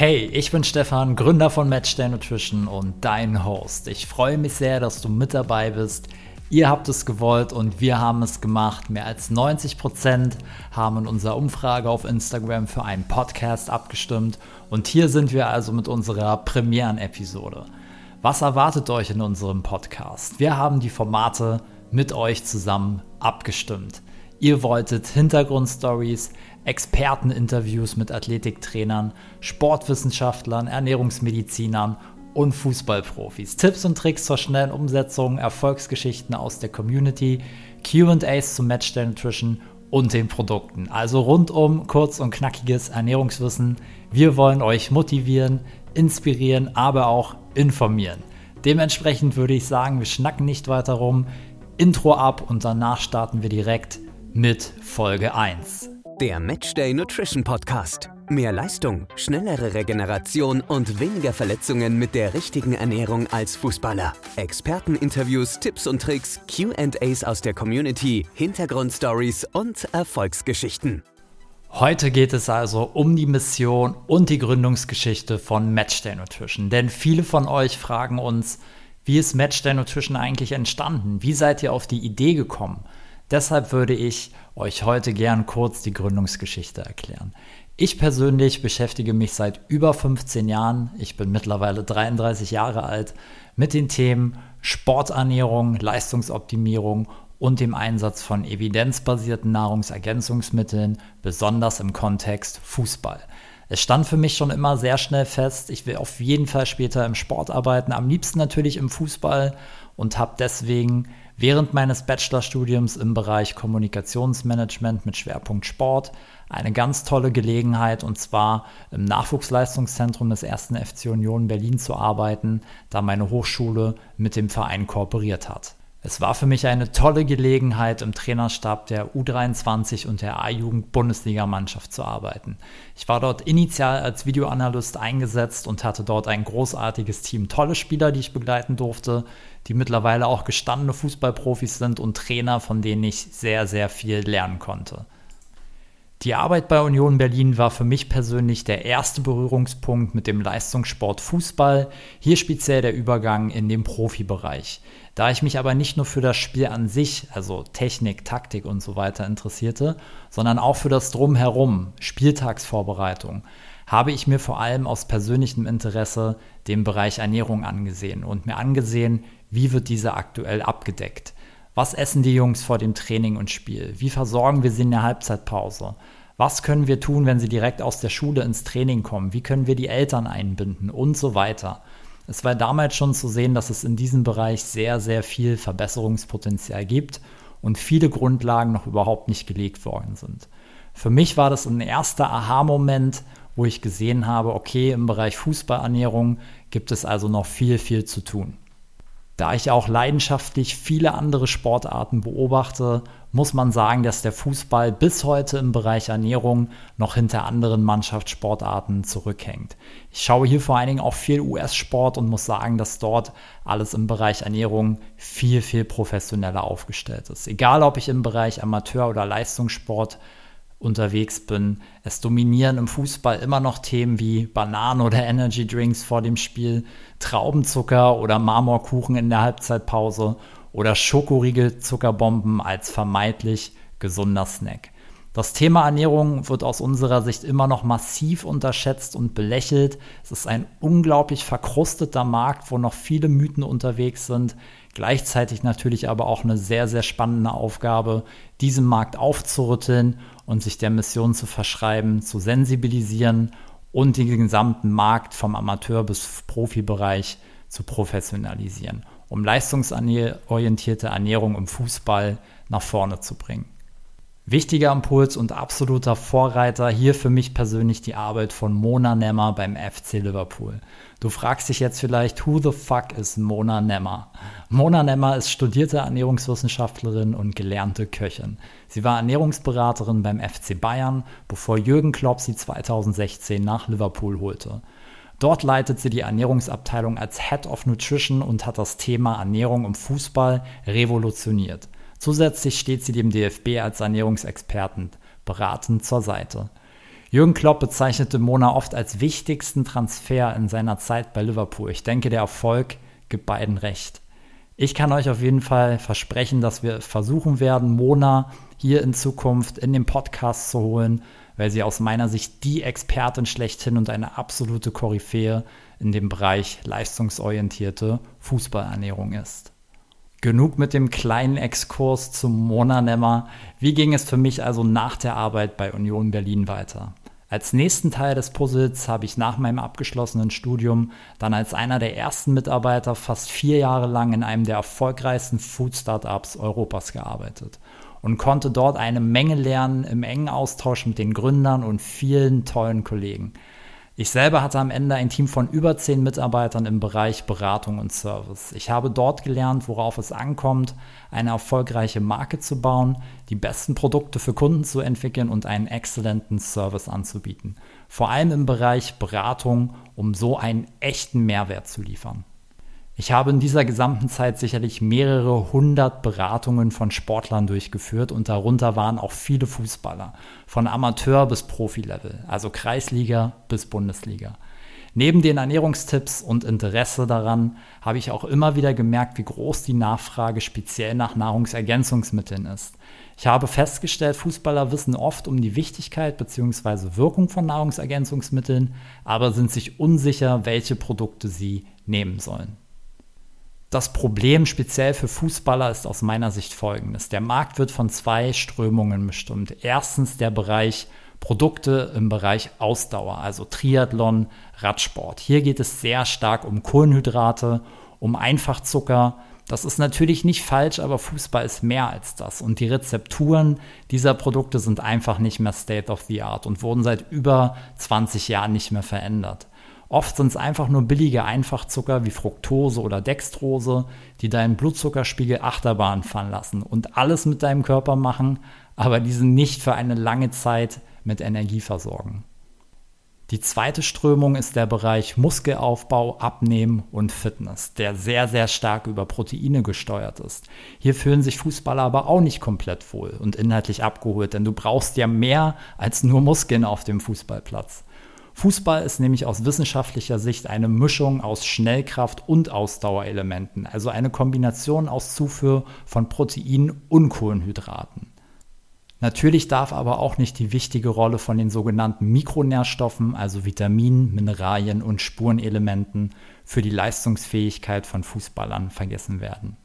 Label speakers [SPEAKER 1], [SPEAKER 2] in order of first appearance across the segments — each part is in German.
[SPEAKER 1] Hey, ich bin Stefan, Gründer von Matchday Nutrition und dein Host. Ich freue mich sehr, dass du mit dabei bist. Ihr habt es gewollt und wir haben es gemacht. Mehr als 90 Prozent haben in unserer Umfrage auf Instagram für einen Podcast abgestimmt. Und hier sind wir also mit unserer Premieren-Episode. Was erwartet euch in unserem Podcast? Wir haben die Formate mit euch zusammen abgestimmt. Ihr wolltet Hintergrundstories, Experteninterviews mit Athletiktrainern, Sportwissenschaftlern, Ernährungsmedizinern und Fußballprofis. Tipps und Tricks zur schnellen Umsetzung, Erfolgsgeschichten aus der Community, QAs zum Matchday Nutrition und den Produkten. Also rundum kurz und knackiges Ernährungswissen. Wir wollen euch motivieren, inspirieren, aber auch informieren. Dementsprechend würde ich sagen, wir schnacken nicht weiter rum. Intro ab und danach starten wir direkt mit Folge 1.
[SPEAKER 2] Der Matchday Nutrition Podcast. Mehr Leistung, schnellere Regeneration und weniger Verletzungen mit der richtigen Ernährung als Fußballer. Experteninterviews, Tipps und Tricks, QAs aus der Community, Hintergrundstories und Erfolgsgeschichten.
[SPEAKER 1] Heute geht es also um die Mission und die Gründungsgeschichte von Matchday Nutrition. Denn viele von euch fragen uns, wie ist Matchday Nutrition eigentlich entstanden? Wie seid ihr auf die Idee gekommen? Deshalb würde ich euch heute gern kurz die Gründungsgeschichte erklären. Ich persönlich beschäftige mich seit über 15 Jahren, ich bin mittlerweile 33 Jahre alt, mit den Themen Sporternährung, Leistungsoptimierung und dem Einsatz von evidenzbasierten Nahrungsergänzungsmitteln, besonders im Kontext Fußball. Es stand für mich schon immer sehr schnell fest, ich will auf jeden Fall später im Sport arbeiten, am liebsten natürlich im Fußball und habe deswegen während meines Bachelorstudiums im Bereich Kommunikationsmanagement mit Schwerpunkt Sport eine ganz tolle Gelegenheit und zwar im Nachwuchsleistungszentrum des 1. FC Union Berlin zu arbeiten, da meine Hochschule mit dem Verein kooperiert hat. Es war für mich eine tolle Gelegenheit, im Trainerstab der U23 und der A-Jugend-Bundesligamannschaft zu arbeiten. Ich war dort initial als Videoanalyst eingesetzt und hatte dort ein großartiges Team. Tolle Spieler, die ich begleiten durfte, die mittlerweile auch gestandene Fußballprofis sind und Trainer, von denen ich sehr, sehr viel lernen konnte. Die Arbeit bei Union Berlin war für mich persönlich der erste Berührungspunkt mit dem Leistungssport Fußball, hier speziell der Übergang in den Profibereich. Da ich mich aber nicht nur für das Spiel an sich, also Technik, Taktik und so weiter interessierte, sondern auch für das Drumherum, Spieltagsvorbereitung, habe ich mir vor allem aus persönlichem Interesse den Bereich Ernährung angesehen und mir angesehen, wie wird diese aktuell abgedeckt. Was essen die Jungs vor dem Training und Spiel? Wie versorgen wir sie in der Halbzeitpause? Was können wir tun, wenn sie direkt aus der Schule ins Training kommen? Wie können wir die Eltern einbinden und so weiter? Es war damals schon zu sehen, dass es in diesem Bereich sehr, sehr viel Verbesserungspotenzial gibt und viele Grundlagen noch überhaupt nicht gelegt worden sind. Für mich war das ein erster Aha-Moment, wo ich gesehen habe, okay, im Bereich Fußballernährung gibt es also noch viel, viel zu tun. Da ich auch leidenschaftlich viele andere Sportarten beobachte, muss man sagen, dass der Fußball bis heute im Bereich Ernährung noch hinter anderen Mannschaftssportarten zurückhängt. Ich schaue hier vor allen Dingen auch viel US-Sport und muss sagen, dass dort alles im Bereich Ernährung viel, viel professioneller aufgestellt ist. Egal, ob ich im Bereich Amateur- oder Leistungssport unterwegs bin. Es dominieren im Fußball immer noch Themen wie Bananen oder Energy Drinks vor dem Spiel, Traubenzucker oder Marmorkuchen in der Halbzeitpause oder Schokoriegel Zuckerbomben als vermeintlich gesunder Snack. Das Thema Ernährung wird aus unserer Sicht immer noch massiv unterschätzt und belächelt. Es ist ein unglaublich verkrusteter Markt, wo noch viele Mythen unterwegs sind. Gleichzeitig natürlich aber auch eine sehr, sehr spannende Aufgabe, diesen Markt aufzurütteln und sich der Mission zu verschreiben, zu sensibilisieren und den gesamten Markt vom Amateur- bis Profibereich zu professionalisieren, um leistungsorientierte Ernährung im Fußball nach vorne zu bringen. Wichtiger Impuls und absoluter Vorreiter hier für mich persönlich die Arbeit von Mona Nemmer beim FC Liverpool. Du fragst dich jetzt vielleicht, who the fuck is Mona Nemmer? Mona Nemmer ist studierte Ernährungswissenschaftlerin und gelernte Köchin. Sie war Ernährungsberaterin beim FC Bayern, bevor Jürgen Klopp sie 2016 nach Liverpool holte. Dort leitet sie die Ernährungsabteilung als Head of Nutrition und hat das Thema Ernährung im Fußball revolutioniert. Zusätzlich steht sie dem DFB als Ernährungsexperten beratend zur Seite. Jürgen Klopp bezeichnete Mona oft als wichtigsten Transfer in seiner Zeit bei Liverpool. Ich denke, der Erfolg gibt beiden recht. Ich kann euch auf jeden Fall versprechen, dass wir versuchen werden, Mona hier in Zukunft in den Podcast zu holen, weil sie aus meiner Sicht die Expertin schlechthin und eine absolute Koryphäe in dem Bereich leistungsorientierte Fußballernährung ist. Genug mit dem kleinen Exkurs zum Mona Nemmer. Wie ging es für mich also nach der Arbeit bei Union Berlin weiter? Als nächsten Teil des Puzzles habe ich nach meinem abgeschlossenen Studium dann als einer der ersten Mitarbeiter fast vier Jahre lang in einem der erfolgreichsten Food-Startups Europas gearbeitet und konnte dort eine Menge lernen im engen Austausch mit den Gründern und vielen tollen Kollegen. Ich selber hatte am Ende ein Team von über zehn Mitarbeitern im Bereich Beratung und Service. Ich habe dort gelernt, worauf es ankommt, eine erfolgreiche Marke zu bauen, die besten Produkte für Kunden zu entwickeln und einen exzellenten Service anzubieten. Vor allem im Bereich Beratung, um so einen echten Mehrwert zu liefern. Ich habe in dieser gesamten Zeit sicherlich mehrere hundert Beratungen von Sportlern durchgeführt und darunter waren auch viele Fußballer, von Amateur bis Profilevel, also Kreisliga bis Bundesliga. Neben den Ernährungstipps und Interesse daran habe ich auch immer wieder gemerkt, wie groß die Nachfrage speziell nach Nahrungsergänzungsmitteln ist. Ich habe festgestellt, Fußballer wissen oft um die Wichtigkeit bzw. Wirkung von Nahrungsergänzungsmitteln, aber sind sich unsicher, welche Produkte sie nehmen sollen. Das Problem speziell für Fußballer ist aus meiner Sicht folgendes. Der Markt wird von zwei Strömungen bestimmt. Erstens der Bereich Produkte im Bereich Ausdauer, also Triathlon, Radsport. Hier geht es sehr stark um Kohlenhydrate, um Einfachzucker. Das ist natürlich nicht falsch, aber Fußball ist mehr als das. Und die Rezepturen dieser Produkte sind einfach nicht mehr State of the Art und wurden seit über 20 Jahren nicht mehr verändert. Oft sind es einfach nur billige Einfachzucker wie Fructose oder Dextrose, die deinen Blutzuckerspiegel Achterbahn fahren lassen und alles mit deinem Körper machen, aber diesen nicht für eine lange Zeit mit Energie versorgen. Die zweite Strömung ist der Bereich Muskelaufbau, Abnehmen und Fitness, der sehr, sehr stark über Proteine gesteuert ist. Hier fühlen sich Fußballer aber auch nicht komplett wohl und inhaltlich abgeholt, denn du brauchst ja mehr als nur Muskeln auf dem Fußballplatz. Fußball ist nämlich aus wissenschaftlicher Sicht eine Mischung aus Schnellkraft und Ausdauerelementen, also eine Kombination aus Zufuhr von Proteinen und Kohlenhydraten. Natürlich darf aber auch nicht die wichtige Rolle von den sogenannten Mikronährstoffen, also Vitaminen, Mineralien und Spurenelementen für die Leistungsfähigkeit von Fußballern vergessen werden.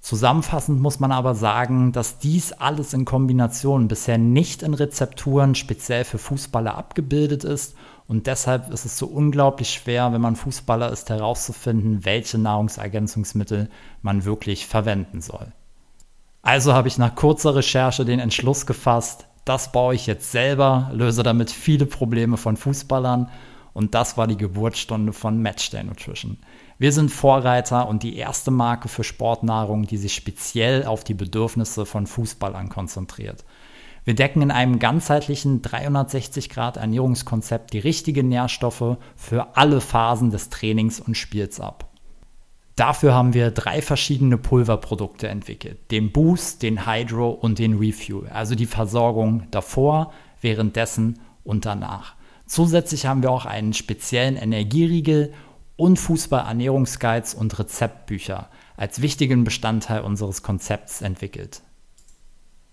[SPEAKER 1] Zusammenfassend muss man aber sagen, dass dies alles in Kombination bisher nicht in Rezepturen speziell für Fußballer abgebildet ist und deshalb ist es so unglaublich schwer, wenn man Fußballer ist, herauszufinden, welche Nahrungsergänzungsmittel man wirklich verwenden soll. Also habe ich nach kurzer Recherche den Entschluss gefasst, das baue ich jetzt selber, löse damit viele Probleme von Fußballern und das war die Geburtsstunde von Matchday Nutrition. Wir sind Vorreiter und die erste Marke für Sportnahrung, die sich speziell auf die Bedürfnisse von Fußballern konzentriert. Wir decken in einem ganzheitlichen 360-Grad-Ernährungskonzept die richtigen Nährstoffe für alle Phasen des Trainings und Spiels ab. Dafür haben wir drei verschiedene Pulverprodukte entwickelt. Den Boost, den Hydro und den Refuel. Also die Versorgung davor, währenddessen und danach. Zusätzlich haben wir auch einen speziellen Energieriegel und Fußball-Ernährungsguides und Rezeptbücher als wichtigen Bestandteil unseres Konzepts entwickelt.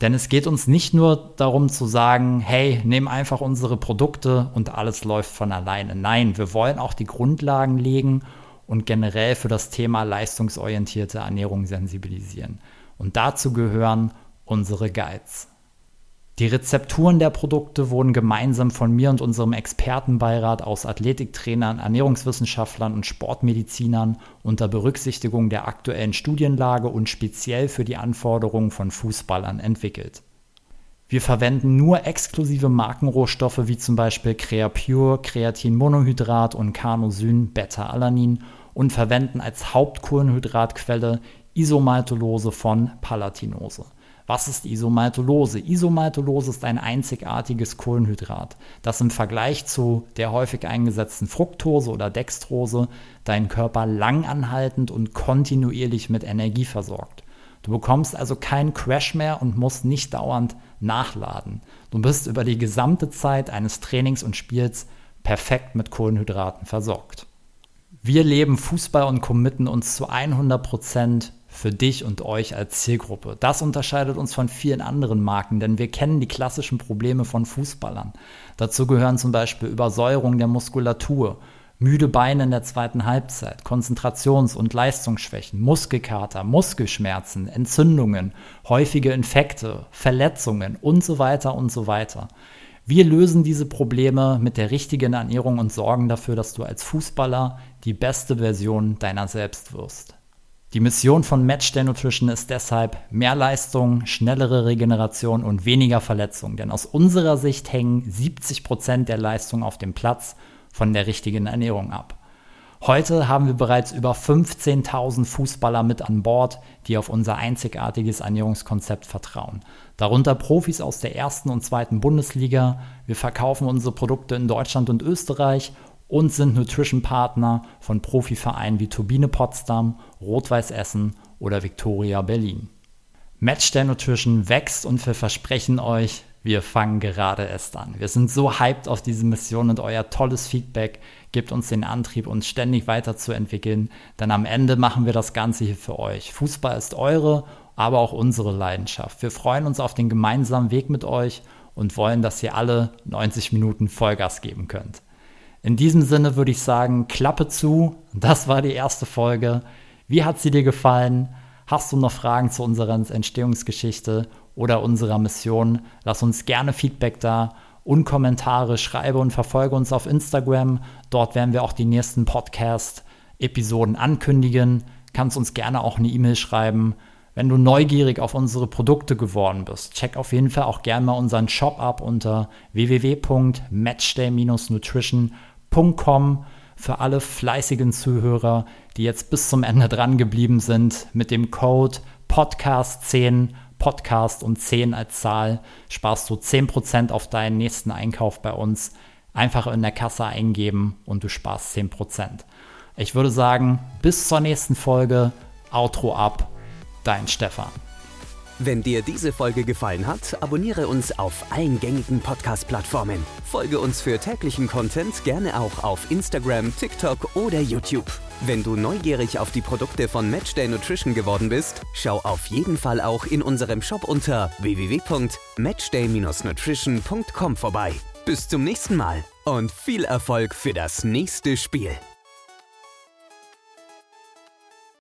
[SPEAKER 1] Denn es geht uns nicht nur darum zu sagen, hey, nimm einfach unsere Produkte und alles läuft von alleine. Nein, wir wollen auch die Grundlagen legen und generell für das Thema leistungsorientierte Ernährung sensibilisieren. Und dazu gehören unsere Guides. Die Rezepturen der Produkte wurden gemeinsam von mir und unserem Expertenbeirat aus Athletiktrainern, Ernährungswissenschaftlern und Sportmedizinern unter Berücksichtigung der aktuellen Studienlage und speziell für die Anforderungen von Fußballern entwickelt. Wir verwenden nur exklusive Markenrohstoffe wie zum Beispiel Creapure, Kreatinmonohydrat und Carnosyn Beta-Alanin und verwenden als Hauptkohlenhydratquelle Isomaltolose von Palatinose. Was ist Isomaltolose? Isomaltolose ist ein einzigartiges Kohlenhydrat, das im Vergleich zu der häufig eingesetzten Fructose oder Dextrose deinen Körper langanhaltend und kontinuierlich mit Energie versorgt. Du bekommst also keinen Crash mehr und musst nicht dauernd nachladen. Du bist über die gesamte Zeit eines Trainings und Spiels perfekt mit Kohlenhydraten versorgt. Wir leben Fußball und committen uns zu 100 Prozent für dich und euch als Zielgruppe. Das unterscheidet uns von vielen anderen Marken, denn wir kennen die klassischen Probleme von Fußballern. Dazu gehören zum Beispiel Übersäuerung der Muskulatur, müde Beine in der zweiten Halbzeit, Konzentrations- und Leistungsschwächen, Muskelkater, Muskelschmerzen, Entzündungen, häufige Infekte, Verletzungen und so weiter und so weiter. Wir lösen diese Probleme mit der richtigen Ernährung und sorgen dafür, dass du als Fußballer die beste Version deiner selbst wirst. Die Mission von Matchday Nutrition ist deshalb mehr Leistung, schnellere Regeneration und weniger Verletzungen. Denn aus unserer Sicht hängen 70 Prozent der Leistung auf dem Platz von der richtigen Ernährung ab. Heute haben wir bereits über 15.000 Fußballer mit an Bord, die auf unser einzigartiges Ernährungskonzept vertrauen. Darunter Profis aus der ersten und zweiten Bundesliga. Wir verkaufen unsere Produkte in Deutschland und Österreich und sind Nutrition-Partner von Profivereinen wie Turbine Potsdam, Rot-Weiß Essen oder Victoria Berlin. Matchday Nutrition wächst und wir versprechen euch, wir fangen gerade erst an. Wir sind so hyped auf diese Mission und euer tolles Feedback gibt uns den Antrieb, uns ständig weiterzuentwickeln, denn am Ende machen wir das Ganze hier für euch. Fußball ist eure, aber auch unsere Leidenschaft. Wir freuen uns auf den gemeinsamen Weg mit euch und wollen, dass ihr alle 90 Minuten Vollgas geben könnt. In diesem Sinne würde ich sagen, Klappe zu. Das war die erste Folge. Wie hat sie dir gefallen? Hast du noch Fragen zu unserer Entstehungsgeschichte oder unserer Mission? Lass uns gerne Feedback da und Kommentare. Schreibe und verfolge uns auf Instagram. Dort werden wir auch die nächsten Podcast-Episoden ankündigen. Kannst uns gerne auch eine E-Mail schreiben. Wenn du neugierig auf unsere Produkte geworden bist, check auf jeden Fall auch gerne mal unseren Shop ab unter www.matchday-nutrition.com www.podcast.com für alle fleißigen Zuhörer, die jetzt bis zum Ende dran geblieben sind. Mit dem Code Podcast10, Podcast und 10 als Zahl, sparst du 10% auf deinen nächsten Einkauf bei uns. Einfach in der Kasse eingeben und du sparst 10%. Ich würde sagen, bis zur nächsten Folge. Outro ab. Dein Stefan.
[SPEAKER 2] Wenn dir diese Folge gefallen hat, abonniere uns auf allen gängigen Podcast-Plattformen. Folge uns für täglichen Content gerne auch auf Instagram, TikTok oder YouTube. Wenn du neugierig auf die Produkte von Matchday Nutrition geworden bist, schau auf jeden Fall auch in unserem Shop unter www.matchday-nutrition.com vorbei. Bis zum nächsten Mal und viel Erfolg für das nächste Spiel.